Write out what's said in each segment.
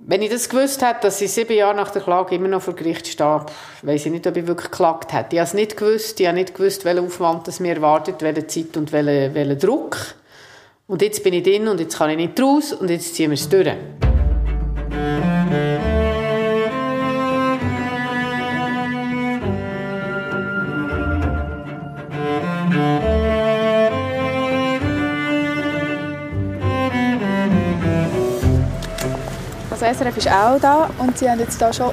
Wenn ich das gewusst hätte, dass ich sieben Jahre nach der Klage immer noch vor Gericht stehe, weiß ich nicht, ob ich wirklich geklagt hätte. Ich habe es nicht gewusst. Ich habe nicht gewusst, welcher Aufwand das mir erwartet, welche Zeit und welcher welche Druck. Und jetzt bin ich drin und jetzt kann ich nicht raus und jetzt ziehen wir es durch. SRF ist auch da und sie haben jetzt da schon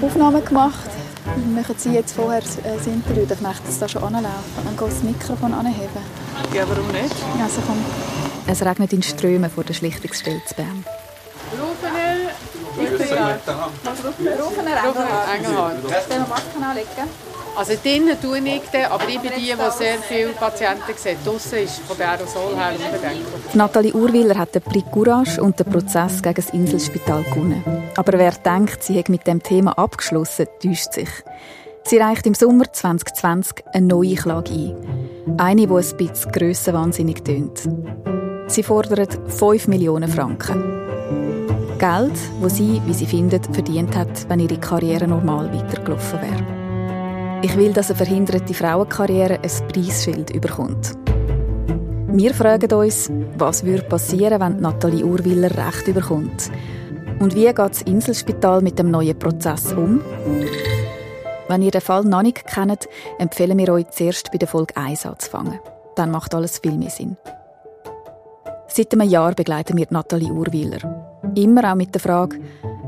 Aufnahmen gemacht. Wir machen Sie jetzt vorher äh, das Interview, dann möchte es da schon anlaufen. Dann geht das Mikrofon anheben. Ja, warum nicht? Also komm. Es regnet in Strömen vor der Schlichtungsstelle zu Bern. Rufener, ich bin Rufener, Rufener, Engelhardt. Sollen wir Masken anlegen? Also drinnen tue ich den, aber ich bin die, die sehr viele Patienten sieht. Draussen ist von der Aerosol her unbedenklich. Nathalie Urwiller hat den Prix Courage und den Prozess gegen das Inselspital gewonnen. Aber wer denkt, sie hätte mit dem Thema abgeschlossen, täuscht sich. Sie reicht im Sommer 2020 eine neue Klage ein. Eine, die ein bisschen grössenwahnsinnig tönt. Sie fordert 5 Millionen Franken. Geld, das sie, wie sie findet, verdient hat, wenn ihre Karriere normal weitergelaufen wäre. Ich will, dass eine verhinderte Frauenkarriere ein Preisschild überkommt. Wir fragen uns, was würde passieren, wenn Nathalie Urwiller Recht überkommt? Und wie geht das Inselspital mit dem neuen Prozess um? Wenn ihr den Fall noch nicht kennt, empfehlen wir euch zuerst bei der Folge 1 anzufangen. Dann macht alles viel mehr Sinn. Seit einem Jahr begleiten wir Nathalie Urwiller. Immer auch mit der Frage,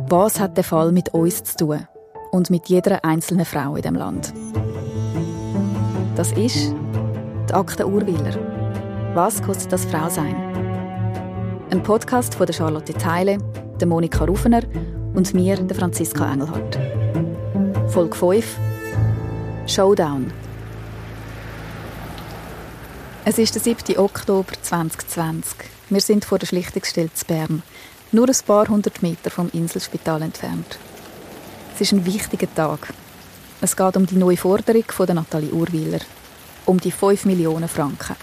was hat der Fall mit uns zu tun? Und mit jeder einzelnen Frau in dem Land. Das ist die Akte Urwiller. Was kostet das Frau sein? Ein Podcast von der Charlotte Teile, der Monika Rufener und mir, der Franziska Engelhardt. Folge 5 Showdown. Es ist der 7. Oktober 2020. Wir sind vor der Schlichtungsstelle zu Bern, nur ein paar hundert Meter vom Inselspital entfernt. Es ist ein wichtiger Tag. Es geht um die neue Forderung von Nathalie Urwiller. Um die 5 Millionen Franken.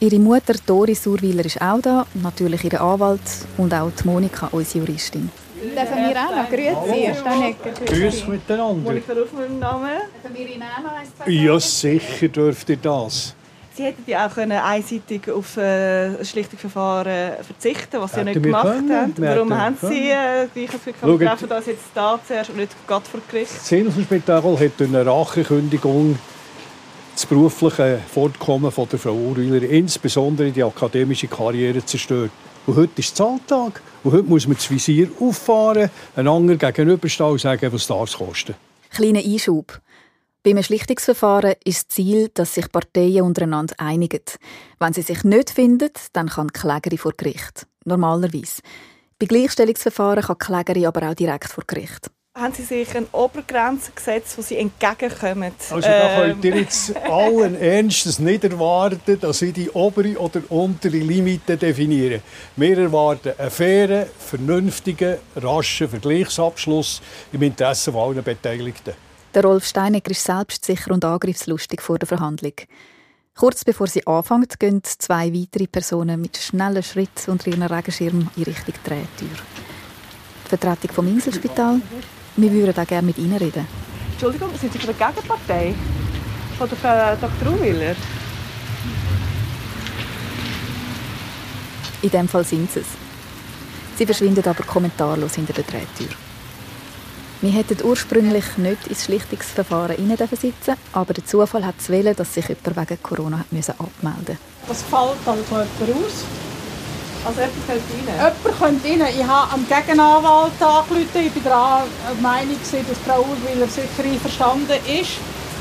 Ihre Mutter Doris Urwiller ist auch da, natürlich ihre Anwalt und auch die Monika, unsere Juristin. Dürfen wir auch noch? Grüezi, Stanegger. Grüß miteinander. Monika Ruf mit dem Namen. Dürfen wir Ihnen auch noch Ja, sicher dürft ihr das. Sie hätten ja auch können einseitig auf äh, ein Schlichtungsverfahren verzichten was Sie ja nicht Hätten gemacht können. haben. Warum hätten haben. Sie äh, gleich das Gefühl, Schaut. wir treffen das jetzt da zuerst und nicht gerade vor Gericht? Das Inselspital hat durch eine Rachekündigung das berufliche Fortkommen von der Frau Urwiller, insbesondere die akademische Karriere, zerstört. Und heute ist Zahltag. Und heute muss man das Visier auffahren, einander gegenüberstehen und sagen, was das kostet. Kleiner Einschub. Bei einem Schlichtungsverfahren ist das Ziel, dass sich Parteien untereinander einigen. Wenn sie sich nicht finden, dann kann die Klägerin vor Gericht. Normalerweise. Bei Gleichstellungsverfahren kann die Klägerin aber auch direkt vor Gericht. Haben Sie sich eine Obergrenze gesetzt, wo Sie entgegenkommen? Also da Ähm, könnt ihr jetzt allen Ernstes nicht erwarten, dass ich die obere oder untere Limite definiere. Wir erwarten einen fairen, vernünftigen, raschen Vergleichsabschluss im Interesse von allen Beteiligten. Der Rolf Steinegger ist selbstsicher und angriffslustig vor der Verhandlung. Kurz bevor sie anfängt, gehen zwei weitere Personen mit schnellen Schritten unter ihren Regenschirm in Richtung Drehtür. Die Vertretung vom Inselspital. Wir würden auch gerne mit ihnen reden. Entschuldigung, sind Sie von der Gegenpartei? Von der Frau Dr. Urwiller? In dem Fall sind sie es. Sie verschwinden aber kommentarlos hinter der Drehtür. Wir hätten ursprünglich nicht ins Schlichtungsverfahren sitzen aber der Zufall hat es wollen, dass sich jemand wegen Corona hat müssen abmelden Was fällt also jemand aus? Also jemand fällt rein? Jemand kommt rein. Ich habe am Gegenanwalt angerufen. Ich war der Meinung, dass Frau Urwiller sicher einverstanden ist.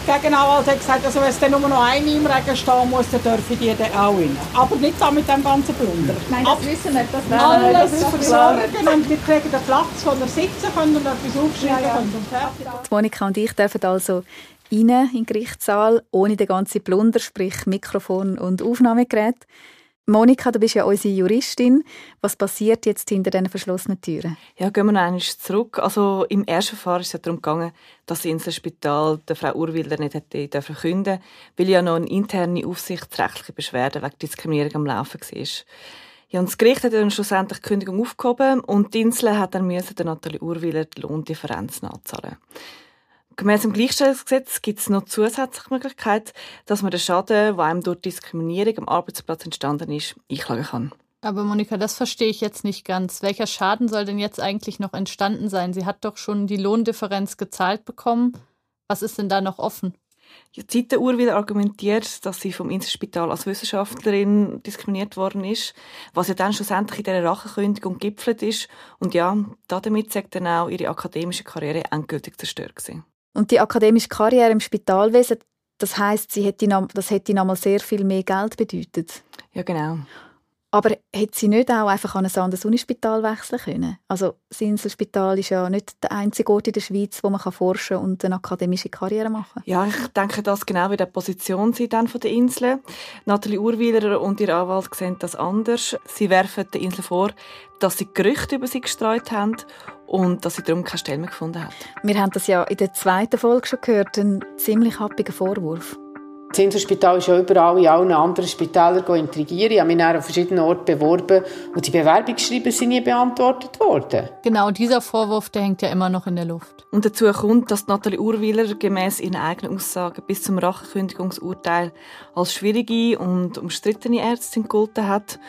Der Gegenanwalt hat gesagt, also wenn es dann nur noch eine im Regen stehen muss, dann dürfen die dann auch rein. Aber nicht da mit dem ganzen Plunder. Nein, das wissen wir. Das das Alles klar. versorgen und wir kriegen den Platz, wo wir sitzen können und etwas aufschreiben können. Und fertig. Die Monika und ich dürfen also rein in den Gerichtssaal, ohne den ganzen Plunder, sprich Mikrofon und Aufnahmegerät. Monika, du bist ja unsere Juristin. Was passiert jetzt hinter diesen verschlossenen Türen? Ja, gehen wir noch einmal zurück. Also, Im ersten Verfahren ist es ja darum gegangen, dass das Inselspital der Frau Urwilder nicht hätte dürfen künden, weil ja noch eine interne aufsichtsrechtliche Beschwerde wegen Diskriminierung am Laufen war. Ja, und das Gericht hat dann schlussendlich die Kündigung aufgehoben und die Insel hat dann müssen der Nathalie Urwiller die Lohndifferenz nachzahlen. Gemäss dem Gleichstellungsgesetz gibt es noch zusätzliche Möglichkeit, dass man den Schaden, der einem durch Diskriminierung am Arbeitsplatz entstanden ist, einklagen kann. Aber Monika, das verstehe ich jetzt nicht ganz. Welcher Schaden soll denn jetzt eigentlich noch entstanden sein? Sie hat doch schon die Lohndifferenz gezahlt bekommen. Was ist denn da noch offen? Die Zeitenuhr wieder argumentiert, dass sie vom Inselspital als Wissenschaftlerin diskriminiert worden ist, was ja dann schlussendlich in dieser Rachenkündigung gipfelt ist. Und ja, damit sagt dann auch ihre akademische Karriere endgültig zerstört gewesen. Und die akademische Karriere im Spitalwesen, das heißt, sie hätte, das hätte nochmal sehr viel mehr Geld bedeutet. Ja, genau. Aber hätte sie nicht auch einfach an ein anderes Unispital wechseln können? Also das Inselspital ist ja nicht der einzige Ort in der Schweiz, wo man forschen und eine akademische Karriere machen kann. Ja, ich denke, das genau wie die Position sie dann von der Insel. Nathalie Urwiler und ihr Anwalt sehen das anders. Sie werfen der Insel vor, dass sie Gerüchte über sie gestreut haben und dass sie darum keine Stelle mehr gefunden hat. Wir haben das ja in der zweiten Folge schon gehört, einen ziemlich happigen Vorwurf. Das Inselspital ist ja überall in allen anderen Spitälern intrigieren. Ich habe mich an verschiedenen Orten beworben und die Bewerbungsschreiben sind nie beantwortet worden. Genau, dieser Vorwurf der hängt ja immer noch in der Luft. Und dazu kommt, dass Nathalie Urwiler gemäß ihren eigenen Aussagen bis zum Rachenkündigungsurteil als schwierige und umstrittene Ärztin gegolten hat.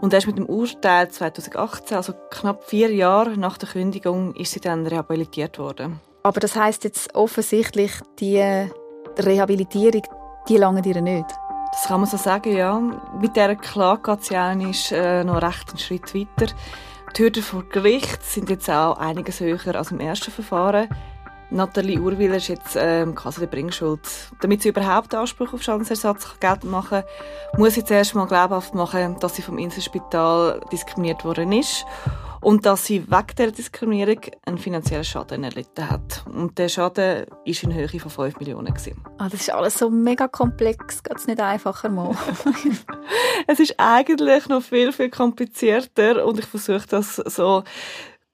Und erst mit dem Urteil 2018, also knapp vier Jahre nach der Kündigung, ist sie dann rehabilitiert worden. Aber das heißt jetzt offensichtlich, die Rehabilitierung die lange dir nicht. Das kann man so sagen, ja. Mit dieser Klage geht es äh, noch recht einen Schritt weiter. Die Hürden vor Gericht sind jetzt auch einiges höher als im ersten Verfahren. Nathalie Urwiller ist jetzt ähm, quasi der Bringschuld. Damit sie überhaupt Anspruch auf Schadensersatz geltend machen muss sie zuerst mal glaubhaft machen, dass sie vom Inselspital diskriminiert worden ist und dass sie wegen der Diskriminierung einen finanziellen Schaden erlitten hat. Und der Schaden war in Höhe von 5 Millionen. Ah, das ist alles so mega komplex, geht es nicht einfacher mal? es ist eigentlich noch viel, viel komplizierter und ich versuche das so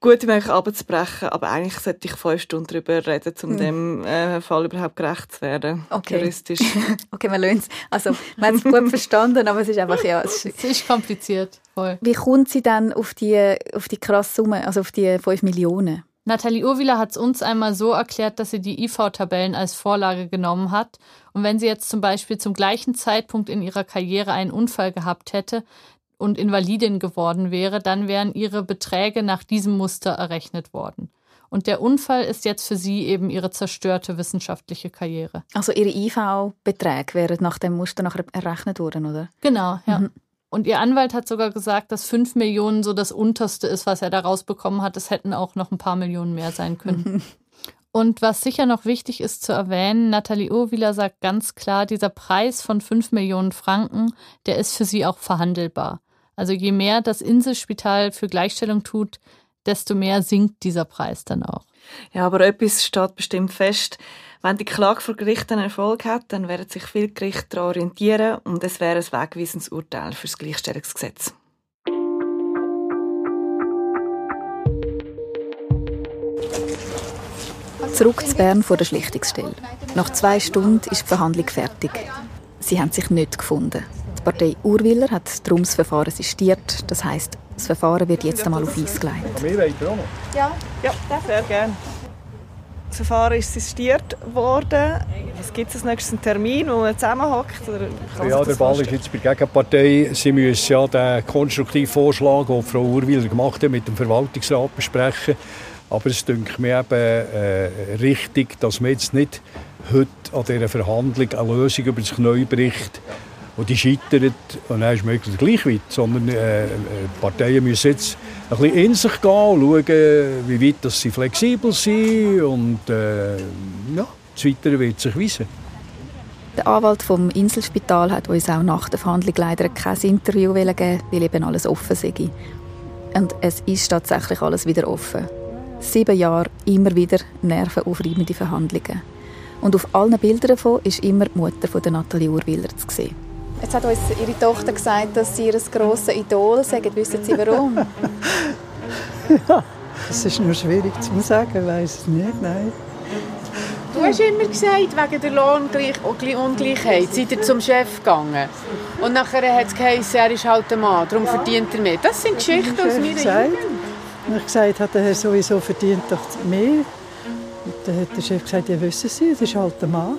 gut wie möglich abzubrechen, aber eigentlich sollte ich fünf Stunden darüber reden, um hm. dem äh, Fall überhaupt gerecht zu werden. Okay. Juristisch. okay, wir lassen es. Also, wir haben es gut verstanden, aber es ist einfach, ja... Es ist, es ist kompliziert. Voll. Wie kommt sie dann auf die, auf die krasse Summe, also auf die 5 Millionen? Nathalie Urwieler hat es uns einmal so erklärt, dass sie die IV-Tabellen als Vorlage genommen hat. Und wenn sie jetzt zum Beispiel zum gleichen Zeitpunkt in ihrer Karriere einen Unfall gehabt hätte, und Invalidin geworden wäre, dann wären ihre Beträge nach diesem Muster errechnet worden. Und der Unfall ist jetzt für sie eben ihre zerstörte wissenschaftliche Karriere. Also ihre IV-Beträge wären nach dem Muster nachher errechnet worden, oder? Genau, ja. Mhm. Und ihr Anwalt hat sogar gesagt, dass 5 Millionen so das unterste ist, was er da rausbekommen hat. Es hätten auch noch ein paar Millionen mehr sein können. Mhm. Und was sicher noch wichtig ist zu erwähnen, Nathalie Urwieler sagt ganz klar, dieser Preis von 5 Millionen Franken, der ist für sie auch verhandelbar. Also je mehr das Inselspital für Gleichstellung tut, desto mehr sinkt dieser Preis dann auch. Ja, aber etwas steht bestimmt fest. Wenn die Klage vor Gericht einen Erfolg hat, dann werden sich viele Gerichte daran orientieren und es wäre ein wegweisendes Urteil für das Gleichstellungsgesetz. Zurück zu Bern vor der Schlichtungsstelle. Nach zwei Stunden ist die Verhandlung fertig. Sie haben sich nicht gefunden. Die Partei Urwiller hat darum das Verfahren sistiert. Das heisst, das Verfahren wird jetzt einmal auf Eis gelegt. Wir wollen auch. Ja, ja sehr gerne. Das Verfahren ist sistiert worden. Was gibt es als nächstes einen Termin, wo man zusammenhockt? Ja, der Ball ist jetzt bei der Gegenpartei. Sie müssen ja den konstruktiven Vorschlag, den Frau Urwiller gemacht hat, mit dem Verwaltungsrat besprechen. Aber es dünkt mir eben äh, richtig, dass man jetzt nicht heute an dieser Verhandlung eine Lösung über das Knie bricht und die scheitert und dann ist möglichst gleich weit, sondern äh, die Parteien müssen jetzt ein bisschen in sich gehen und schauen, wie weit dass sie flexibel sind und äh, ja, das Weitere wird sich weisen. Der Anwalt vom Inselspital hat uns auch nach der Verhandlung leider kein Interview geben weil eben alles offen sei. Und es ist tatsächlich alles wieder offen sieben Jahre immer wieder nervenaufreibende Verhandlungen. Und auf allen Bildern davon ist immer die Mutter von Nathalie Urwiller zu sehen. Jetzt hat uns ihre Tochter gesagt, dass sie ihr grosses Idol sagt. Wissen Sie warum? ja, es ist nur schwierig zu sagen, ich weiß es nicht, nein. Du hast immer gesagt, wegen der Lohnungleichheit seid ihr zum Chef gegangen. Und nachher hat es geheißen, er ist halt ein Mann, darum verdient er mehr. Das sind Geschichten aus meiner Jugend. Und ich gesagt hat, er sowieso verdient doch mehr. Und dann hat der Chef gesagt, ja wissen Sie, es ist halt ein Mann.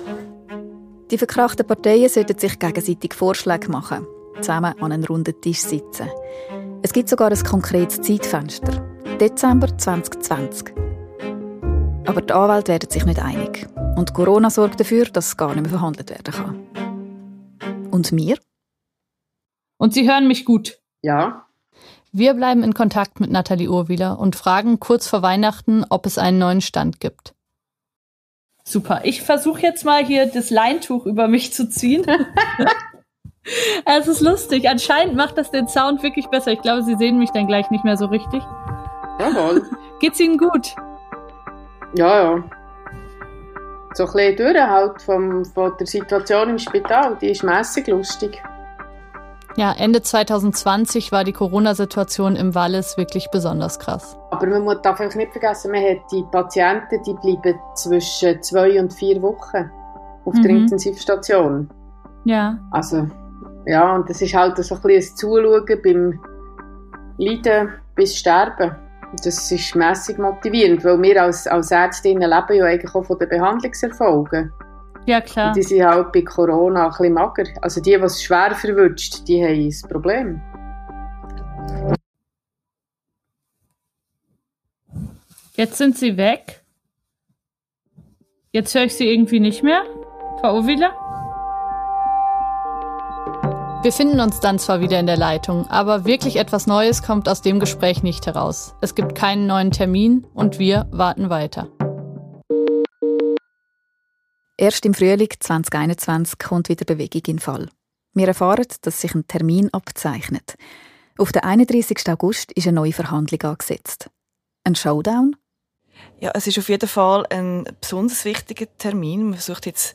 Die verkrachten Parteien sollten sich gegenseitig Vorschläge machen, zusammen an einem runden Tisch sitzen. Es gibt sogar ein konkretes Zeitfenster. Dezember 2020. Aber die Anwälte werden sich nicht einig. Und Corona sorgt dafür, dass es gar nicht mehr verhandelt werden kann. Und wir? Und Sie hören mich gut? Ja. Wir bleiben in Kontakt mit Nathalie Urwieler und fragen kurz vor Weihnachten, ob es einen neuen Stand gibt. Super. Ich versuche jetzt mal hier das Leintuch über mich zu ziehen. es ist lustig. Anscheinend macht das den Sound wirklich besser. Ich glaube, Sie sehen mich dann gleich nicht mehr so richtig. Jawohl. Geht's Ihnen gut? Ja, ja. So ein bisschen durchhalt vom, von der Situation im Spital, die ist mässig lustig. Ja, Ende 2020 war die Corona-Situation im Wallis wirklich besonders krass. Aber man darf einfach nicht vergessen, man hat die Patienten, die bleiben zwischen zwei und vier Wochen auf mhm. der Intensivstation. Ja. Also, ja, und das ist halt so ein bisschen ein Zuschauen beim Leiden bis Sterben. Das ist mässig motivierend, weil wir als, als Ärztinnen leben ja eigentlich auch von den Behandlungserfolgen. Ja, klar. Und die sind halt bei Corona ein bisschen mager. Also die, die es schwer verwünscht, die haben ein Problem. Jetzt sind sie weg. Jetzt höre ich sie irgendwie nicht mehr. Frau Ovila? Wir finden uns dann zwar wieder in der Leitung, aber wirklich etwas Neues kommt aus dem Gespräch nicht heraus. Es gibt keinen neuen Termin und wir warten weiter. Erst im Frühling 2021 kommt wieder Bewegung in Fall. Wir erfahren, dass sich ein Termin abzeichnet. Auf den 31. August ist eine neue Verhandlung angesetzt. Ein Showdown? Ja, es ist auf jeden Fall ein besonders wichtiger Termin. Man versucht jetzt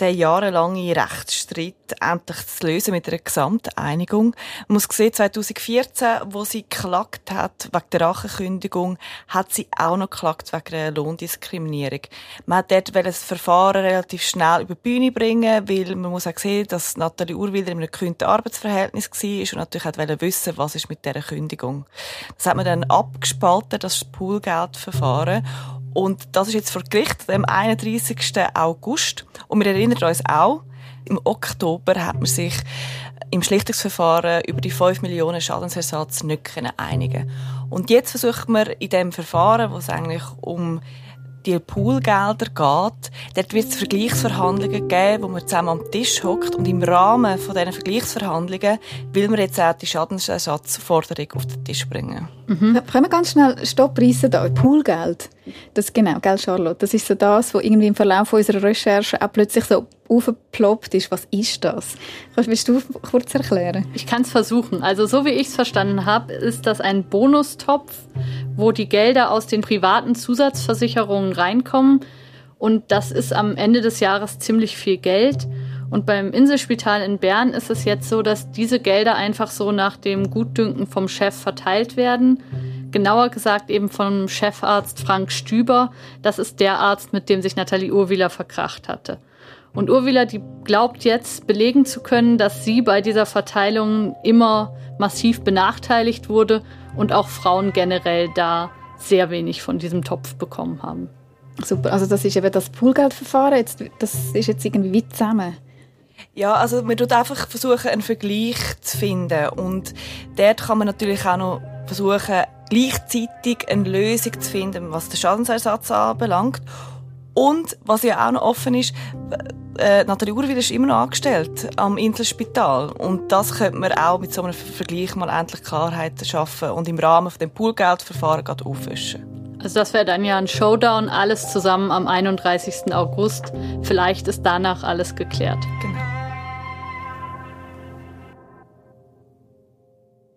den jahrelangen Rechtsstreit endlich zu lösen mit einer Gesamteinigung. Man muss sehen, 2014, wo sie geklagt hat wegen der Rachenkündigung, hat sie auch noch geklagt wegen einer Lohndiskriminierung. Man hat dort das Verfahren relativ schnell über die Bühne bringen, weil man muss auch sehen, dass Nathalie Urwilder in einem gekündeten Arbeitsverhältnis war und natürlich auch wissen, was ist mit dieser Kündigung. Das hat man dann abgespalten, das Poolgeldverfahren. Und das ist jetzt vor Gericht am 31. August. Und wir erinnern uns auch, im Oktober hat man sich im Schlichtungsverfahren über die 5 Millionen Schadensersatz nicht einigen Und jetzt versucht man in dem Verfahren, wo es eigentlich um die Poolgelder geht, dort wird es Vergleichsverhandlungen geben, wo man zusammen am Tisch hockt und im Rahmen von diesen Vergleichsverhandlungen will man jetzt auch die Schadensersatzforderung auf den Tisch bringen. Mhm. Können wir ganz schnell Stopp reissen da? Poolgeld. Das genau, gell, Charlotte? Das ist so das, was irgendwie im Verlauf unserer Recherche auch plötzlich so aufgeploppt ist. Was ist das? Willst du kurz erklären? Ich kann es versuchen. Also so wie ich es verstanden habe, ist das ein Bonustopf, wo die Gelder aus den privaten Zusatzversicherungen reinkommen. Und das ist am Ende des Jahres ziemlich viel Geld. Und beim Inselspital in Bern ist es jetzt so, dass diese Gelder einfach so nach dem Gutdünken vom Chef verteilt werden. Genauer gesagt eben vom Chefarzt Frank Stüber. Das ist der Arzt, mit dem sich Nathalie Urwieler verkracht hatte. Und Urwieler, die glaubt jetzt belegen zu können, dass sie bei dieser Verteilung immer massiv benachteiligt wurde und auch Frauen generell da sehr wenig von diesem Topf bekommen haben. Super, also das ist eben das Poolgeldverfahren, das ist jetzt irgendwie weit zusammen. Ja, also man tut einfach versuchen, einen Vergleich zu finden und dort kann man natürlich auch noch versuchen, gleichzeitig eine Lösung zu finden, was den Schadensersatz anbelangt und was ja auch noch offen ist, äh, Nathalie Urwil ist immer noch angestellt am Inselspital. Und das könnte man auch mit so einem Vergleich mal endlich Klarheit schaffen und im Rahmen von dem Poolgeldverfahren gerade aufwischen. Also das wäre dann ja ein Showdown, alles zusammen am 31. August. Vielleicht ist danach alles geklärt. Genau.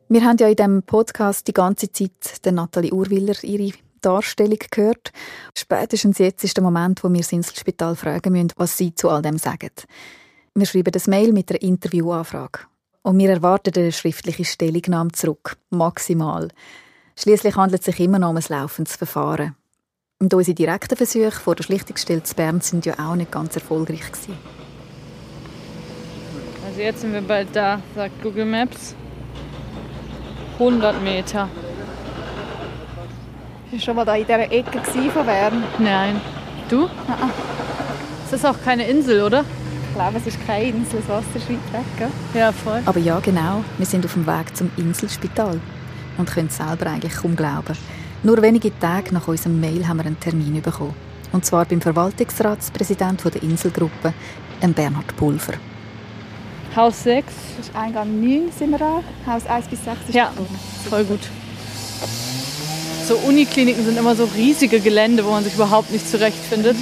Wir haben ja in diesem Podcast die ganze Zeit der Nathalie Urwiller ihre Darstellung gehört. Spätestens jetzt ist der Moment, wo wir das Inselspital fragen müssen, was sie zu all dem sagen. Wir schreiben das Mail mit einer Interviewanfrage. Und wir erwarten eine schriftliche Stellungnahme zurück. Maximal. Schließlich handelt es sich immer noch um ein laufendes Verfahren. Und unsere direkten Versuche vor der Schlichtungsstelle zu Bern sind ja auch nicht ganz erfolgreich gewesen. Also jetzt sind wir bald da, sagt Google Maps. 100 Meter. Bist du schon mal da in dieser Ecke von Bern? Nein. Du? Nein. Es ist auch keine Insel, oder? Ich glaube, es ist keine Insel, das Wasser ist weit weg. Gell? Ja, voll. Aber ja, genau. Wir sind auf dem Weg zum Inselspital und können es selber eigentlich kaum glauben. Nur wenige Tage nach unserem Mail haben wir einen Termin bekommen. Und zwar beim Verwaltungsratspräsidenten der Inselgruppe, Bernhard Pulver. Haus 6. Das ist Eingang 9 sind wir da. Haus 1 bis 6 ist Ja, voll gut. So Unikliniken sind immer so riesige Gelände, wo man sich überhaupt nicht zurechtfindet.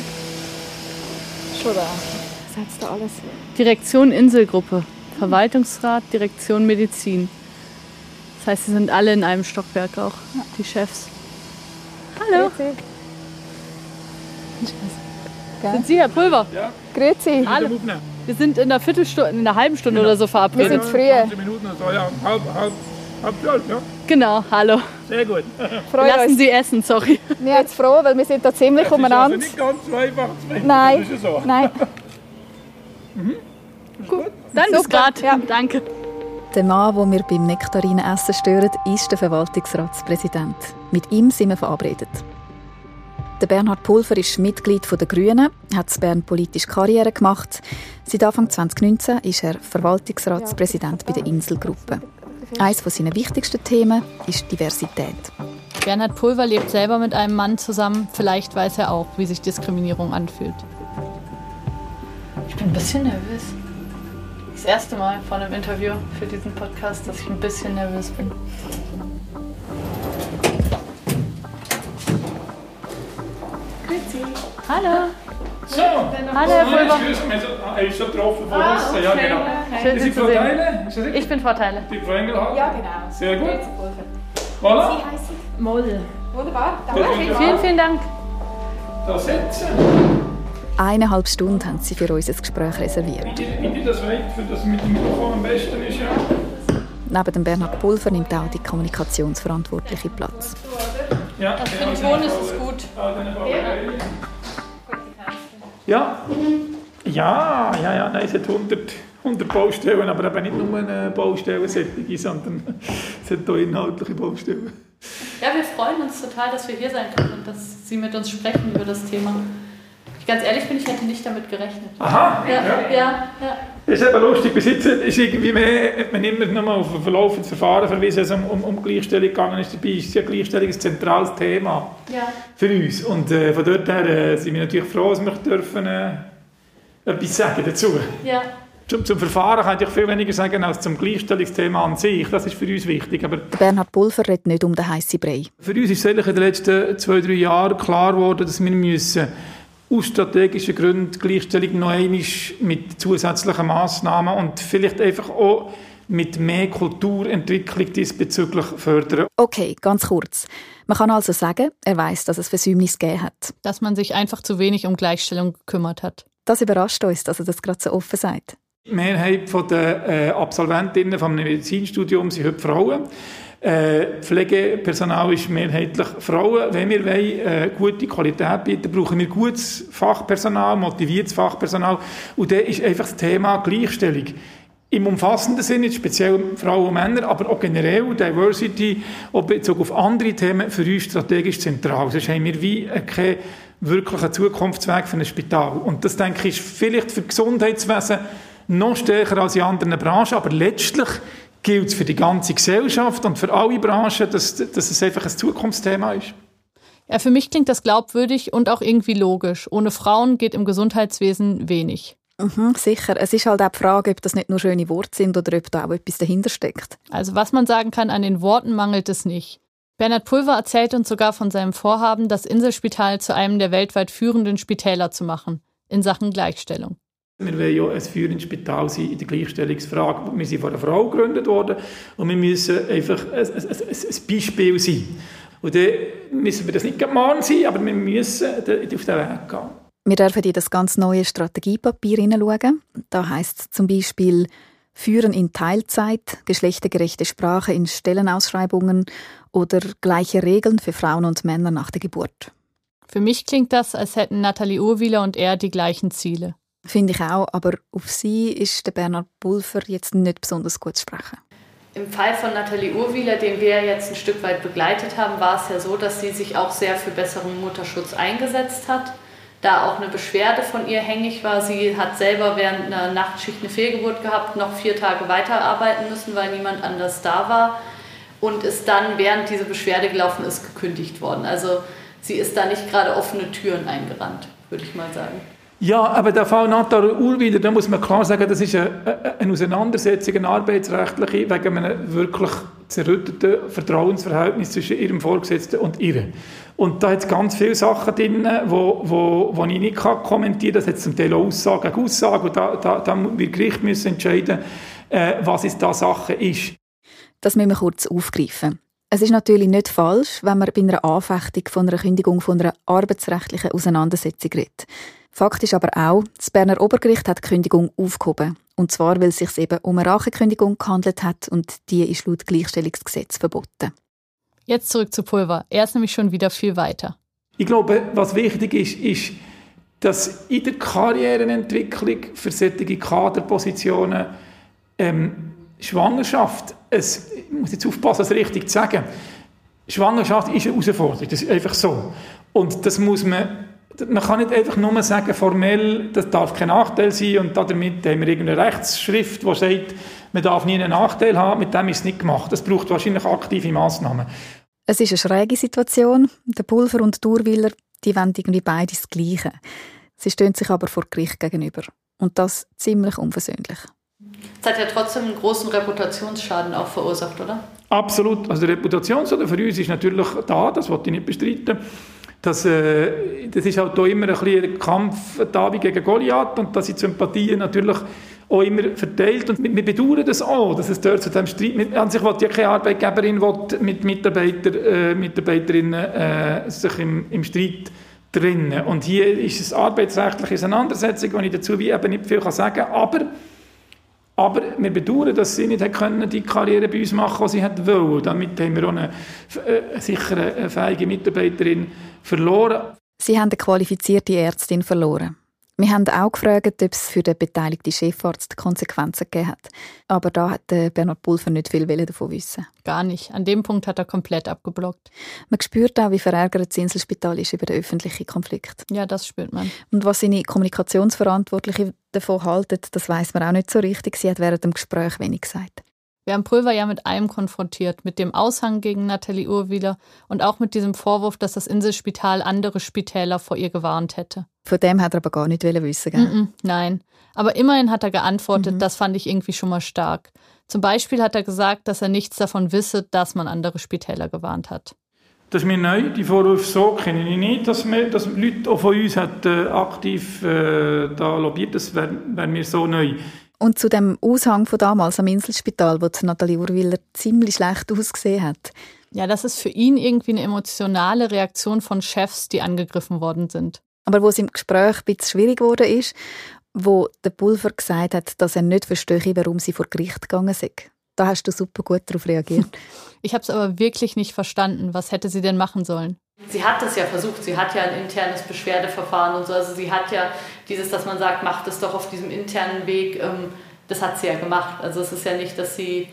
schon da. Was hat's da alles? Direktion Inselgruppe, Verwaltungsrat, Direktion Medizin. Das heißt, sie sind alle in einem Stockwerk auch, die Chefs. Hallo, Grüezi. sind Sie Herr Pulver? Grüezi. Hallo. Wir sind in einer Viertelstunde, in einer halben Stunde oder so Wir verabredet. sind früh. 20 Minuten oder so, ja, halb, halb, zwölf, ja. Genau, hallo. Sehr gut. Freuen Lassen uns. Sie essen, sorry. Wir sind jetzt froh, weil wir sind da ziemlich Das ist also umeinander. nicht ganz so einfach zu finden. Nein. Das ist so. Nein, Dann bis Super, grad. ja. Danke. Der Mann, den wir beim Nektarinenessen stören, ist der Verwaltungsratspräsident. Mit ihm sind wir verabredet. Der Bernhard Pulver ist Mitglied der Grünen, hat in Bern politische Karriere gemacht. Seit Anfang 2019 ist er Verwaltungsratspräsident bei der Inselgruppe. Eines seiner wichtigsten Themen ist Diversität. Bernhard Pulver lebt selber mit einem Mann zusammen. Vielleicht weiß er auch, wie sich Diskriminierung anfühlt. Ich bin ein bisschen nervös. Das erste Mal vor einem Interview für diesen Podcast, dass ich ein bisschen nervös bin. Hallo. So, Hallo, Herr Pulver. Er ist schon getroffen von uns. Ja, genau. Schön, Ist Sie die zu Frau sehen. Teile? Ist das richtig? Ich bin Frau Teile. Die Frau Engelhardt? Ja, genau. Sehr gut. Voilà. Moll. Wunderbar. Vielen, vielen Dank. Da sitzen. Eineinhalb Stunden haben sie für uns ein Gespräch reserviert. Wie das weit, für das mit dem Mikrofon am besten ist, ja. Neben dem Bernhard Pulver nimmt auch die Kommunikationsverantwortliche Platz. Ja, Für den Ton ist es gut. Ja. Ja, ja, ja, nein, es hat 100, 100 Baustellen, aber eben nicht nur eine Baustelle, sondern es hat auch inhaltliche Baustellen. Ja, wir freuen uns total, dass wir hier sein können und dass Sie mit uns sprechen über das Thema. Ich ganz ehrlich bin, ich hätte nicht damit gerechnet. Aha, Ja, ja, ja. Das ist eben lustig. Bis jetzt ist irgendwie mehr, hat man immer nur auf ein verlaufendes Verfahren verwiesen, als es um, um, um Gleichstellung gegangen ist. Dabei ist ja Gleichstellung ein zentrales Thema ja. für uns. Und äh, von dort her äh, sind wir natürlich froh, dass wir dürfen, äh, etwas sagen dazu ja. zum, zum Verfahren kann ich viel weniger sagen als zum Gleichstellungsthema an sich. Das ist für uns wichtig. Aber Bernhard Pulver redet nicht um den heißen Brei. für uns ist eigentlich in den letzten zwei, drei Jahren klar geworden, dass wir müssen aus strategischen Gründen Gleichstellung noch einmal mit zusätzlichen Massnahmen und vielleicht einfach auch mit mehr Kulturentwicklung diesbezüglich fördern. Okay, ganz kurz. Man kann also sagen, er weiß, dass es Versäumnis gegeben hat. Dass man sich einfach zu wenig um Gleichstellung gekümmert hat. Das überrascht uns, dass er das gerade so offen sagt. Die Mehrheit der äh, Absolventinnen vom Medizinstudium sind heute Frauen. Äh, Pflegepersonal ist mehrheitlich Frauen. Wenn wir wollen, äh, gute Qualität bieten, brauchen wir gutes Fachpersonal, motiviertes Fachpersonal. Und da ist einfach das Thema Gleichstellung. Im umfassenden Sinne, speziell Frauen und Männer, aber auch generell Diversity, auch Bezug auf andere Themen, für uns strategisch zentral. Sonst haben wir wie äh, keinen wirklichen Zukunftsweg für ein Spital. Und das, denke ich, ist vielleicht für Gesundheitswesen noch stärker als in anderen Branchen, aber letztlich gilt es für die ganze Gesellschaft und für alle Branchen, dass, dass es einfach ein Zukunftsthema ist. Ja, für mich klingt das glaubwürdig und auch irgendwie logisch. Ohne Frauen geht im Gesundheitswesen wenig. Mhm, sicher. Es ist halt auch die Frage, ob das nicht nur schöne Worte sind oder ob da auch etwas dahinter steckt. Also was man sagen kann, an den Worten mangelt es nicht. Bernhard Pulver erzählt uns sogar von seinem Vorhaben, das Inselspital zu einem der weltweit führenden Spitäler zu machen, in Sachen Gleichstellung. Wir wollen ja ein führendes Spital sein in der Gleichstellungsfrage. Wir sind von einer Frau gegründet worden und wir müssen einfach ein, ein, ein, Beispiel sein. Und dann müssen wir das nicht gerade sein, aber wir müssen auf den Weg gehen. Wir dürfen in das ganz neue Strategiepapier hineinschauen. Da heißt es zum Beispiel Führen in Teilzeit, geschlechtergerechte Sprache in Stellenausschreibungen oder gleiche Regeln für Frauen und Männer nach der Geburt. Für mich klingt das, als hätten Nathalie Urwieler und er die gleichen Ziele. Finde ich auch, aber auf sie ist der Bernhard Pulver jetzt nicht besonders gut zu sprechen. Im Fall von Nathalie Urwieler, den wir jetzt ein Stück weit begleitet haben, war es ja so, dass sie sich auch sehr für besseren Mutterschutz eingesetzt hat. Da auch eine Beschwerde von ihr hängig war. Sie hat selber während einer Nachtschicht eine Fehlgeburt gehabt, noch vier Tage weiterarbeiten müssen, weil niemand anders da war. Und ist dann, während diese Beschwerde gelaufen ist, gekündigt worden. Also sie ist da nicht gerade offene Türen eingerannt, würde ich mal sagen. Ja, aber der Fall Nathalie Urwiler, da muss man klar sagen, das ist eine, Auseinandersetzung, eine arbeitsrechtliche, wegen einem wirklich zerrütteten Vertrauensverhältnis zwischen ihrem Vorgesetzten und ihr. Und da hat es ganz viele Sachen drin, wo, wo, wo ich nicht kommentieren kann. Das hat zum Teil auch Aussage gegen Aussage. Und da, da, da wird Gericht entscheiden, äh, was es da Sache ist. Das müssen wir kurz aufgreifen. Es ist natürlich nicht falsch, wenn man bei einer Anfechtung von einer Kündigung von einer arbeitsrechtlichen Auseinandersetzung redet. Fakt ist aber auch, das Berner Obergericht hat die Kündigung aufgehoben. Und zwar, weil es sich eben um eine Rachenkündigung gehandelt hat und die ist laut Gleichstellungsgesetz verboten. Jetzt zurück zu Pulver. Er ist nämlich schon wieder viel weiter. Ich glaube, was wichtig ist, ist, dass in der Karriereentwicklung für solche Kaderpositionen ähm, Schwangerschaft, es, ich muss jetzt aufpassen, das richtig zu sagen, Schwangerschaft ist eine Herausforderung, das ist einfach so. Und das muss man man kann nicht einfach nur sagen, formell, das darf kein Nachteil sein und damit haben wir irgendeine Rechtsschrift, die sagt, man darf nie einen Nachteil haben, mit dem ist es nicht gemacht. Das braucht wahrscheinlich aktive Massnahmen. Es ist eine schräge Situation. Der Pulver und der Durwiller, die wollen irgendwie beides das Gleiche. Sie stehen sich aber vor Gericht gegenüber. Und das ziemlich unversöhnlich. Es hat ja trotzdem einen großen Reputationsschaden auch verursacht, oder? Absolut. Also der Reputationsschaden für uns ist natürlich da, das wollte ich nicht bestreiten. Das, äh, das ist halt auch immer ein, ein Kampf David gegen Goliath und da sind Sympathien natürlich auch immer verteilt und wir bedauern das auch, dass es dort zu diesem Streit, mit, an sich will ja keine Arbeitgeberin mit Mitarbeiter, äh, Mitarbeiterinnen äh, sich im, im Streit trennen. Und hier ist es arbeitsrechtliche Auseinandersetzung, wo ich dazu wie eben nicht viel sagen kann, aber aber wir bedauern, dass sie nicht können, die Karriere bei uns machen, die sie wollen. Damit haben wir auch eine äh, sicher eine Mitarbeiterin verloren. Sie haben eine qualifizierte Ärztin verloren. Wir haben auch gefragt, ob es für den beteiligten Chefarzt Konsequenzen gegeben hat. Aber da hat Bernhard Pulver nicht viel davon wissen. Gar nicht. An dem Punkt hat er komplett abgeblockt. Man spürt auch, wie verärgert das Inselspital ist über den öffentlichen Konflikt. Ja, das spürt man. Und was seine Kommunikationsverantwortliche davon halten, das weiß man auch nicht so richtig. Sie hat während dem Gespräch wenig gesagt. Wir haben Pulver ja mit allem konfrontiert, mit dem Aushang gegen Nathalie Urwieler und auch mit diesem Vorwurf, dass das Inselspital andere Spitäler vor ihr gewarnt hätte. Von dem hat er aber gar nicht wissen, gell? Mm -mm, nein, aber immerhin hat er geantwortet, mhm. das fand ich irgendwie schon mal stark. Zum Beispiel hat er gesagt, dass er nichts davon wisse, dass man andere Spitäler gewarnt hat. Das ist mir neu, die Vorwürfe so kenne ich nicht, dass, wir, dass Leute auch von uns hat, äh, aktiv äh, da lobbyiert, das wäre wär mir so neu. Und zu dem Aushang von damals am Inselspital, wo Nathalie Urwiller ziemlich schlecht ausgesehen hat. Ja, das ist für ihn irgendwie eine emotionale Reaktion von Chefs, die angegriffen worden sind. Aber wo es im Gespräch ein bisschen schwierig geworden ist, wo der Pulver gesagt hat, dass er nicht verstehe, warum sie vor Gericht gegangen sind. Da hast du super gut darauf reagiert. ich habe es aber wirklich nicht verstanden. Was hätte sie denn machen sollen? Sie hat es ja versucht. Sie hat ja ein internes Beschwerdeverfahren und so. Also sie hat ja dieses, dass man sagt, macht es doch auf diesem internen Weg. Ähm, das hat sie ja gemacht. Also es ist ja nicht, dass sie,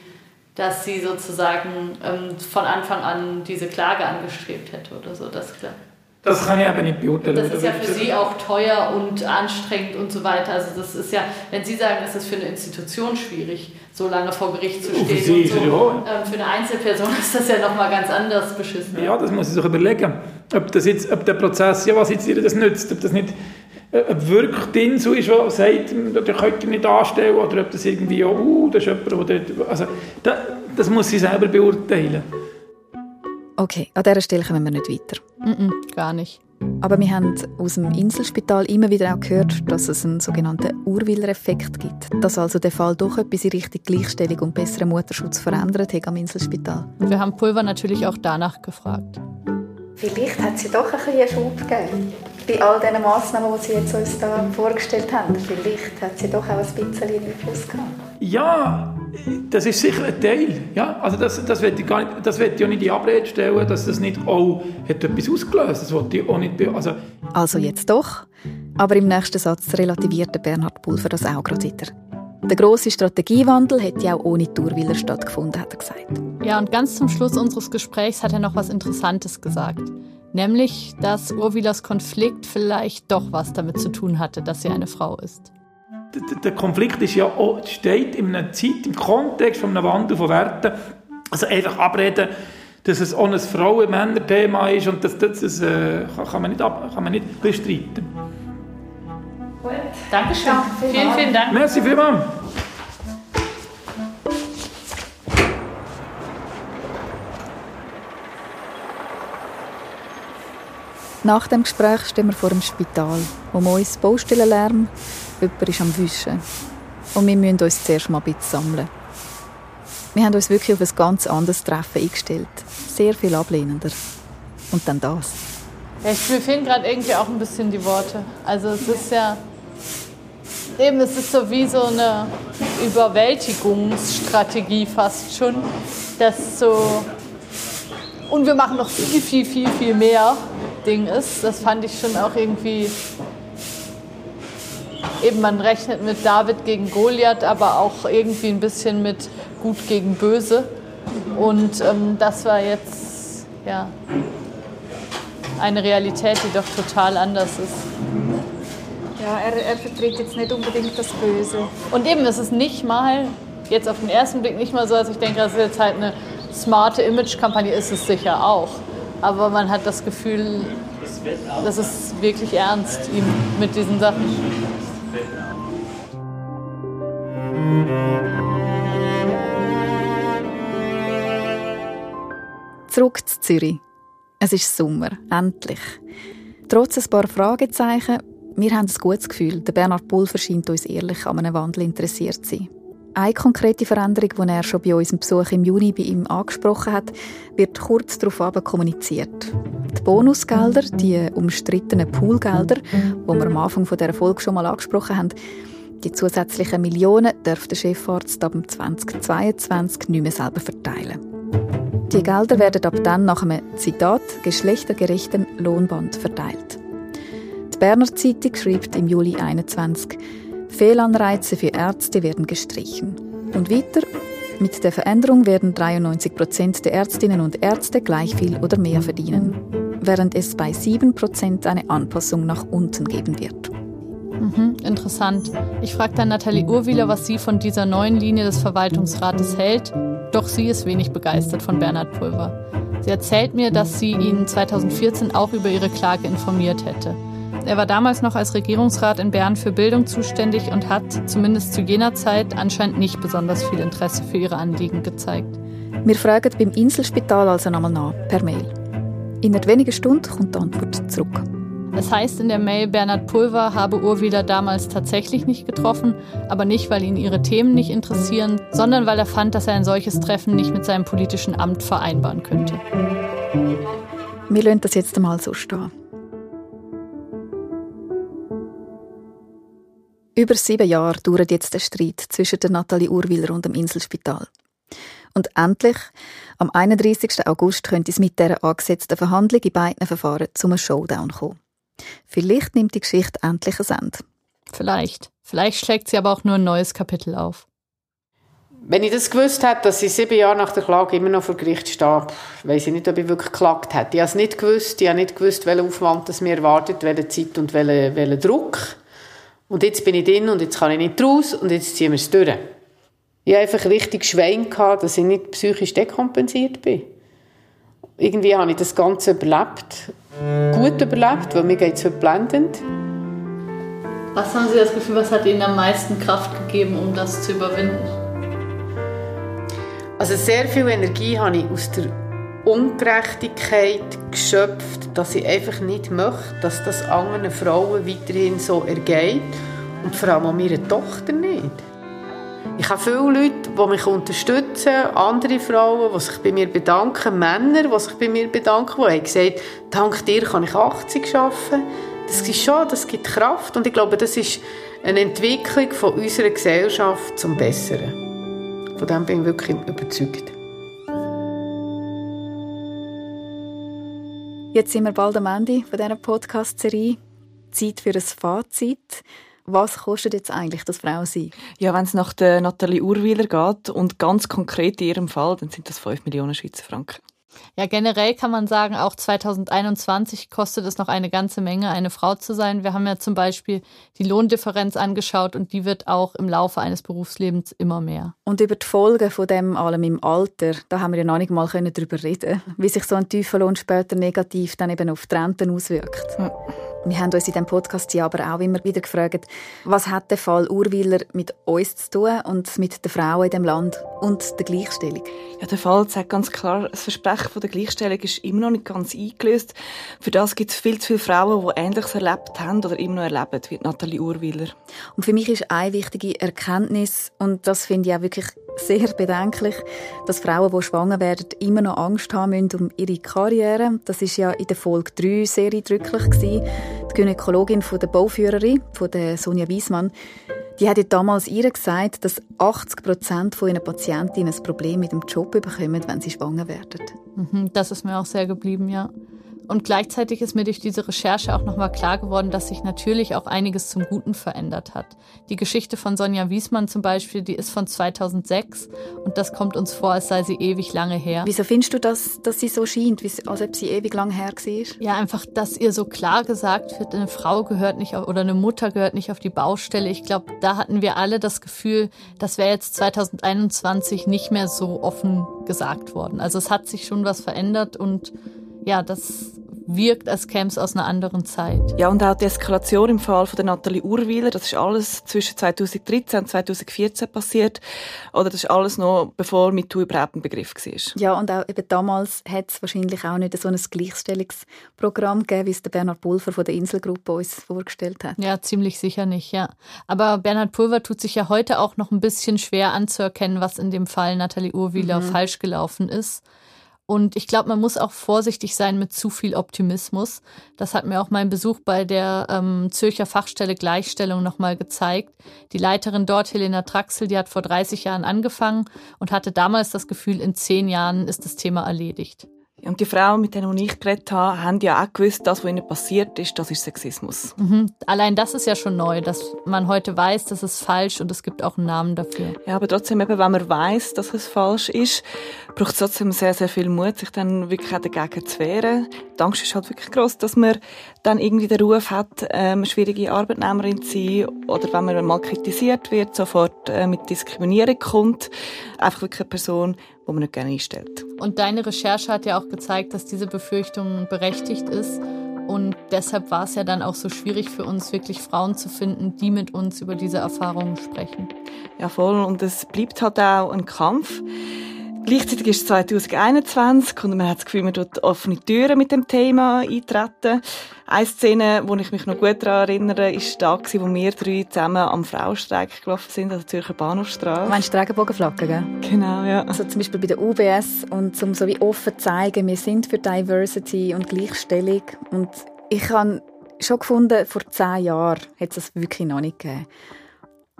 dass sie sozusagen ähm, von Anfang an diese Klage angestrebt hätte oder so. Das klar. Das kann ich aber nicht beurteilen. Das ist ja für Sie auch teuer und anstrengend und so weiter. Also das ist ja, wenn Sie sagen, es ist für eine Institution schwierig, so lange vor Gericht zu stehen Sie, so, ja. Ähm, für eine Einzelperson ist das ja nochmal ganz anders beschissen. Ja, das muss ich sich überlegen. Ob, das jetzt, ob der Prozess, ja, was jetzt ihr das nützt, ob das nicht äh, ob wirklich so ist, der sagt, der könnte nicht anstellen, oder ob das irgendwie, oh, uh, das ist jemand, der also, das, das muss sie selber beurteilen. Okay, an dieser Stelle kommen wir nicht weiter. Mm -mm, gar nicht. Aber wir haben aus dem Inselspital immer wieder auch gehört, dass es einen sogenannten Urwiller-Effekt gibt. Dass also der Fall doch etwas in Richtung Gleichstellung und besseren Mutterschutz verändert hat am Inselspital. Wir haben Pulver natürlich auch danach gefragt. Vielleicht hat sie doch ein bisschen Schub gegeben. Bei all diesen Massnahmen, die Sie jetzt uns da vorgestellt haben. Vielleicht hat sie doch auch ein bisschen Einfluss gehabt. Ja, das ist sicher ein Teil. Ja? Also das, das will ich gar nicht, das will ich auch nicht in die Abrede stellen, dass das nicht auch hat etwas ausgelöst Das ich auch nicht. Also, also jetzt doch. Aber im nächsten Satz relativiert Bernhard Pulver das auch gerade wieder. Der grosse Strategiewandel hätte ja auch ohne Tourwiller stattgefunden, hat er gesagt. Ja, und ganz zum Schluss unseres Gesprächs hat er noch was Interessantes gesagt. Nämlich, dass Urwilers Konflikt vielleicht doch was damit zu tun hatte, dass sie eine Frau ist. Der Konflikt ist ja auch, steht in einer Zeit, im Kontext von einem Wandel von Werten. Also einfach abreden, dass es auch ein Frauen-Männer-Thema ist und das, das, das äh, kann, man nicht ab, kann man nicht bestreiten. Gut. Dankeschön. Ja, vielen, vielen Dank. Merci vielmals. Nach dem Gespräch stehen wir vor dem Spital. Um uns Baustellenlärm, jemand ist am Wischen. Und wir müssen uns zuerst mal ein bisschen sammeln. Wir haben uns wirklich auf ein ganz anderes Treffen eingestellt. Sehr viel ablehnender. Und dann das. Ich, mir fehlen gerade irgendwie auch ein bisschen die Worte. Also es ist ja... Eben, es ist so wie so eine Überwältigungsstrategie fast schon. Das so... Und wir machen noch viel, viel, viel, viel mehr. Ding ist. Das fand ich schon auch irgendwie. Eben, man rechnet mit David gegen Goliath, aber auch irgendwie ein bisschen mit Gut gegen Böse. Und ähm, das war jetzt ja, eine Realität, die doch total anders ist. Ja, er, er vertritt jetzt nicht unbedingt das Böse. Und eben, es ist nicht mal, jetzt auf den ersten Blick nicht mal so, dass ich denke, das ist jetzt halt eine smarte Image-Kampagne, ist es sicher auch aber man hat das Gefühl, das ist wirklich ernst ihm mit diesen Sachen. Zurück zu Zürich. Es ist Sommer, endlich. Trotz ein paar Fragezeichen, wir haben ein gutes Gefühl, der Bernhard Pulver scheint uns ehrlich an einem Wandel interessiert zu sein. Eine konkrete Veränderung, die er schon bei unserem Besuch im Juni bei ihm angesprochen hat, wird kurz darauf kommuniziert. Die Bonusgelder, die umstrittenen Poolgelder, die wir am Anfang dieser Folge schon mal angesprochen haben, die zusätzlichen Millionen darf der Chefarzt ab 2022 nicht mehr selber verteilen. Die Gelder werden ab dann nach einem Zitat geschlechtergerechten Lohnband verteilt. Die Berner Zeitung schreibt im Juli 2021, Fehlanreize für Ärzte werden gestrichen. Und weiter, mit der Veränderung werden 93 Prozent der Ärztinnen und Ärzte gleich viel oder mehr verdienen, während es bei 7 Prozent eine Anpassung nach unten geben wird. Mhm, interessant. Ich dann Nathalie Urwieler, was sie von dieser neuen Linie des Verwaltungsrates hält. Doch sie ist wenig begeistert von Bernhard Pulver. Sie erzählt mir, dass sie ihn 2014 auch über ihre Klage informiert hätte. Er war damals noch als Regierungsrat in Bern für Bildung zuständig und hat, zumindest zu jener Zeit, anscheinend nicht besonders viel Interesse für ihre Anliegen gezeigt. Wir fragen beim Inselspital also nochmal nach, per Mail. In wenigen Stunden kommt die Antwort zurück. Es heißt in der Mail, Bernhard Pulver habe Urwiler damals tatsächlich nicht getroffen, aber nicht, weil ihn ihre Themen nicht interessieren, sondern weil er fand, dass er ein solches Treffen nicht mit seinem politischen Amt vereinbaren könnte. Wir lassen das jetzt einmal so stehen. Über sieben Jahre dauert jetzt der Streit zwischen der Nathalie Urwiller und dem Inselspital. Und endlich, am 31. August, könnte es mit der angesetzten Verhandlung in beiden Verfahren zum Showdown kommen. Vielleicht nimmt die Geschichte endlich ein Ende. Vielleicht. Vielleicht schlägt sie aber auch nur ein neues Kapitel auf. Wenn ich das gewusst hätte, dass sie sieben Jahre nach der Klage immer noch vor Gericht stehe, weiß ich nicht, ob ich wirklich geklagt hätte. Ich habe es nicht gewusst. Ich habe nicht gewusst, welcher Aufwand das mir erwartet, welche Zeit und welcher welche Druck. Und jetzt bin ich drin und jetzt kann ich nicht raus und jetzt ziehen wir es durch. Ich hatte einfach richtig Schwein, gehabt, dass ich nicht psychisch dekompensiert bin. Irgendwie habe ich das Ganze überlebt. Gut überlebt, weil mir geht es heute blendend. Was haben Sie das Gefühl, was hat Ihnen am meisten Kraft gegeben, um das zu überwinden? Also sehr viel Energie habe ich aus der Ungerechtigkeit geschöpft, dass ich einfach nicht möchte, dass das anderen Frauen weiterhin so ergeht und vor allem auch meiner Tochter nicht. Ich habe viele Leute, die mich unterstützen, andere Frauen, die sich bei mir bedanken, Männer, die sich bei mir bedanken, die haben gesagt, dank dir kann ich 80 arbeiten. Das ist schon, das gibt Kraft und ich glaube, das ist eine Entwicklung von unserer Gesellschaft zum Besseren. Von dem bin ich wirklich überzeugt. Jetzt sind wir bald am Ende dieser Podcast-Serie. Zeit für ein Fazit. Was kostet jetzt eigentlich das Frausein? Ja, wenn es nach der Nathalie Urwiler geht und ganz konkret in ihrem Fall, dann sind das 5 Millionen Schweizer Franken. Ja, generell kann man sagen, auch 2021 kostet es noch eine ganze Menge, eine Frau zu sein. Wir haben ja zum Beispiel die Lohndifferenz angeschaut und die wird auch im Laufe eines Berufslebens immer mehr. Und über die Folgen von dem allem im Alter, da haben wir ja noch nicht mal darüber reden, wie sich so ein tiefer Lohn später negativ dann eben auf die Renten auswirkt. Ja. Wir haben uns in diesem Podcast ja aber auch immer wieder gefragt, was hat der Fall Urwiler mit uns zu tun und mit den Frauen in dem Land und der Gleichstellung? Ja, der Fall sagt ganz klar, das Versprechen von der Gleichstellung ist immer noch nicht ganz eingelöst. Für das gibt es viel zu viele Frauen, die Ähnliches erlebt haben oder immer noch erleben, wie Nathalie Urwiler. Und für mich ist eine wichtige Erkenntnis, und das finde ich auch wirklich sehr bedenklich, dass Frauen, die schwanger werden, immer noch Angst haben müssen um ihre Karriere. Das ist ja in der Folge 3 sehr eindrücklich gewesen. Die Gynäkologin von der Bauführerin, von der Sonja Wiesmann, die hat damals ihr gesagt, dass 80 Prozent von ihren Patientinnen ein Problem mit dem Job bekommen, wenn sie schwanger werden. Mhm, das ist mir auch sehr geblieben, ja. Und gleichzeitig ist mir durch diese Recherche auch nochmal klar geworden, dass sich natürlich auch einiges zum Guten verändert hat. Die Geschichte von Sonja Wiesmann zum Beispiel, die ist von 2006 und das kommt uns vor, als sei sie ewig lange her. Wieso findest du, dass, dass sie so scheint, als ob sie ewig lang her war? Ja, einfach, dass ihr so klar gesagt wird, eine Frau gehört nicht auf, oder eine Mutter gehört nicht auf die Baustelle. Ich glaube, da hatten wir alle das Gefühl, das wäre jetzt 2021 nicht mehr so offen gesagt worden. Also es hat sich schon was verändert und ja, das wirkt, als käme es aus einer anderen Zeit. Ja, und auch die Eskalation im Fall von der Nathalie Urwiler, das ist alles zwischen 2013 und 2014 passiert. Oder das ist alles noch, bevor MeToo überhaupt ein Begriff war. Ja, und auch eben damals hat es wahrscheinlich auch nicht so ein Gleichstellungsprogramm gegeben, wie es der Bernhard Pulver von der Inselgruppe uns vorgestellt hat. Ja, ziemlich sicher nicht, ja. Aber Bernhard Pulver tut sich ja heute auch noch ein bisschen schwer anzuerkennen, was in dem Fall Nathalie Urwiler mhm. falsch gelaufen ist. Und ich glaube, man muss auch vorsichtig sein mit zu viel Optimismus. Das hat mir auch mein Besuch bei der ähm, Zürcher Fachstelle Gleichstellung nochmal gezeigt. Die Leiterin dort, Helena Traxel, die hat vor 30 Jahren angefangen und hatte damals das Gefühl, in zehn Jahren ist das Thema erledigt. Und die Frauen, mit denen ich geredet habe, haben ja auch gewusst, das, was ihnen passiert ist, das ist Sexismus. Mhm. Allein das ist ja schon neu, dass man heute weiß, das ist falsch und es gibt auch einen Namen dafür. Ja, aber trotzdem, eben, wenn man weiß, dass es falsch ist, braucht es trotzdem sehr, sehr viel Mut, sich dann wirklich auch dagegen zu wehren. Die Angst ist halt wirklich groß, dass man dann irgendwie den Ruf hat, ähm, schwierige Arbeitnehmerin zu sein oder wenn man mal kritisiert wird, sofort äh, mit Diskriminierung kommt. Einfach wirklich eine Person, wo man nicht gerne einstellt. Und deine Recherche hat ja auch gezeigt, dass diese Befürchtung berechtigt ist. Und deshalb war es ja dann auch so schwierig für uns, wirklich Frauen zu finden, die mit uns über diese Erfahrungen sprechen. Ja, voll. Und es bleibt halt auch ein Kampf. Gleichzeitig ist es 2021 und man hat das Gefühl, man tut offene Türen mit dem Thema eintreten. Eine Szene, wo ich mich noch gut daran erinnere, ist da, wo wir drei zusammen am Frauenstreik gelaufen sind, also Zürcher Bahnhofstraße. Du meinst Regenbogenflaggen, gell? Genau, ja. Also zum Beispiel bei der UBS und um so wie offen zu zeigen, wir sind für Diversity und Gleichstellung und ich habe schon gefunden, vor zehn Jahren hat es das wirklich noch nicht gegeben.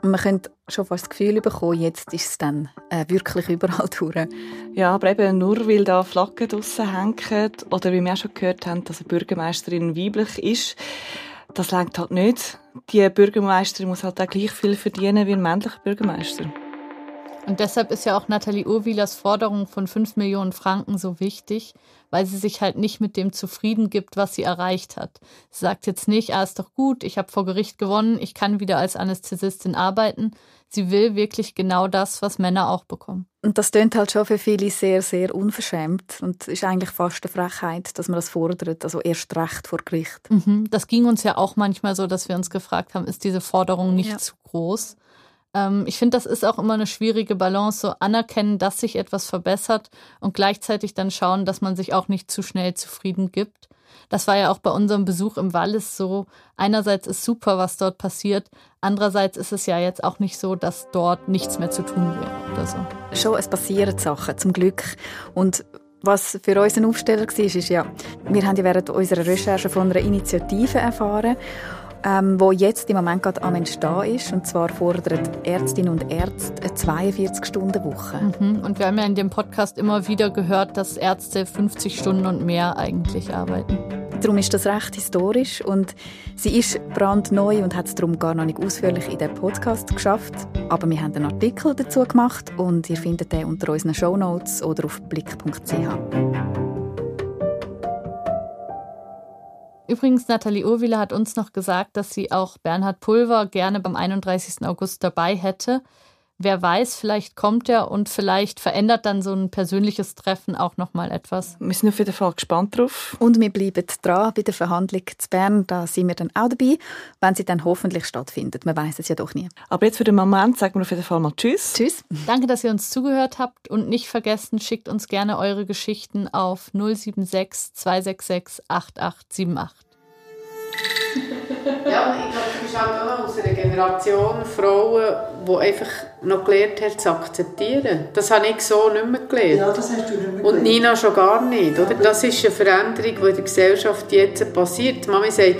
Man könnte schon fast das Gefühl bekommen, jetzt ist es dann äh, wirklich überall durch. Ja, aber eben nur, weil da Flaggen draussen hängen oder wie wir auch schon gehört haben, dass eine Bürgermeisterin weiblich ist, das längt halt nicht. Die Bürgermeisterin muss halt auch gleich viel verdienen wie ein männlicher Bürgermeister. Und deshalb ist ja auch Nathalie Urwilers Forderung von 5 Millionen Franken so wichtig, weil sie sich halt nicht mit dem zufrieden gibt, was sie erreicht hat. Sie sagt jetzt nicht, ah, ist doch gut, ich habe vor Gericht gewonnen, ich kann wieder als Anästhesistin arbeiten. Sie will wirklich genau das, was Männer auch bekommen. Und das klingt halt schon für viele sehr, sehr unverschämt und ist eigentlich fast eine Frechheit, dass man das fordert, also erst recht vor Gericht. Mhm. Das ging uns ja auch manchmal so, dass wir uns gefragt haben, ist diese Forderung nicht ja. zu groß? Ähm, ich finde, das ist auch immer eine schwierige Balance, so anerkennen, dass sich etwas verbessert und gleichzeitig dann schauen, dass man sich auch nicht zu schnell zufrieden gibt. Das war ja auch bei unserem Besuch im Wallis so. Einerseits ist super, was dort passiert. Andererseits ist es ja jetzt auch nicht so, dass dort nichts mehr zu tun wäre oder so. Schon, es passieren Sachen, zum Glück. Und was für uns ein Aufsteller war, ist ja, wir haben ja während unserer Recherche von einer Initiative erfahren ähm, wo jetzt im Moment gerade am Entstehen ist. Und zwar fordern Ärztinnen und Ärzte eine 42-Stunden-Woche. Mhm. Und wir haben ja in dem Podcast immer wieder gehört, dass Ärzte 50 Stunden und mehr eigentlich arbeiten. Darum ist das recht historisch und sie ist brandneu und hat es darum gar noch nicht ausführlich in den Podcast geschafft. Aber wir haben einen Artikel dazu gemacht und ihr findet den unter unseren Shownotes oder auf blick.ch. Übrigens, Nathalie Urwille hat uns noch gesagt, dass sie auch Bernhard Pulver gerne beim 31. August dabei hätte. Wer weiß, vielleicht kommt er und vielleicht verändert dann so ein persönliches Treffen auch noch mal etwas. Wir sind auf jeden Fall gespannt drauf. Und wir bleiben dran bei der Verhandlung zu Bern. Da sind wir dann auch dabei, wenn sie dann hoffentlich stattfindet. Man weiß es ja doch nie. Aber jetzt für den Moment sagen wir auf jeden Fall mal Tschüss. Tschüss. Danke, dass ihr uns zugehört habt und nicht vergessen, schickt uns gerne eure Geschichten auf 076 266 8878. Ja, ich glaube, du bist Generation Frauen, die einfach noch gelernt hat, zu akzeptieren. Das habe ich so nicht mehr gelernt. Ja, das hast du nicht mehr Und Nina schon gar nicht. Oder? Das ist eine Veränderung, die in der Gesellschaft jetzt passiert. Die Mami sagt,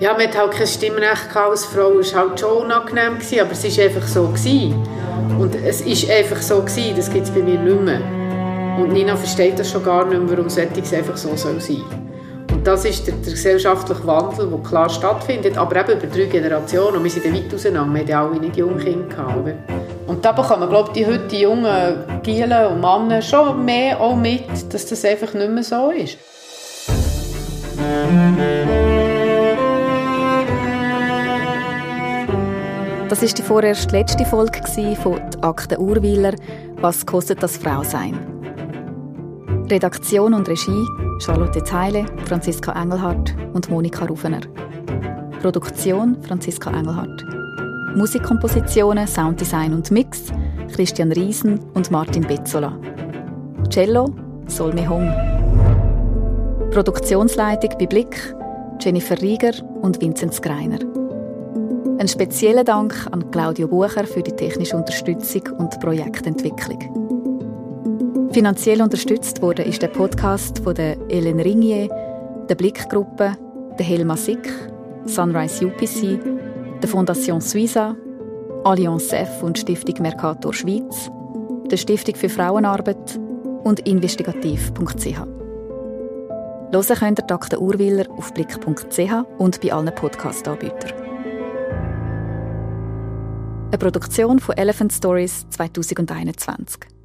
ja, man hat halt kein Stimmrecht als Frau. Es war halt schon unangenehm, gewesen, aber es war einfach so. Gewesen. Und es ist einfach so, gewesen. das gibt es bei mir nicht mehr. Und Nina versteht das schon gar nicht mehr, warum solches einfach so sein soll. Das ist der, der gesellschaftliche Wandel, der klar stattfindet, aber eben über drei Generationen. Und wir sind weit auseinander, wir hatten alle nicht junge Kinder. Gehabt? Und da bekommen, glaube ich, heute die jungen Gielen und Männer schon mehr auch mit, dass das einfach nicht mehr so ist. Das ist die vorerst letzte Folge von die Akte Urweiler «Was kostet das Frausein?». Redaktion und Regie Charlotte Zeile, Franziska Engelhardt und Monika Rufener. Produktion Franziska Engelhardt. Musikkompositionen, Sounddesign und Mix Christian Riesen und Martin Bezzola. Cello Solmi Hong. Produktionsleitung bei Blick Jennifer Rieger und Vinzenz Skreiner. Ein spezieller Dank an Claudio Bucher für die technische Unterstützung und Projektentwicklung. Finanziell unterstützt wurde ist der Podcast von der Ellen Ringier, der Blickgruppe, der Helma Sick, Sunrise UPC, der Fondation Suiza, Allianz F und Stiftung Mercator Schweiz, der Stiftung für Frauenarbeit und investigativ.ch. Hören könnt ihr Dr. Urwiller auf blick.ch und bei allen Podcast-Anbietern. Eine Produktion von Elephant Stories 2021.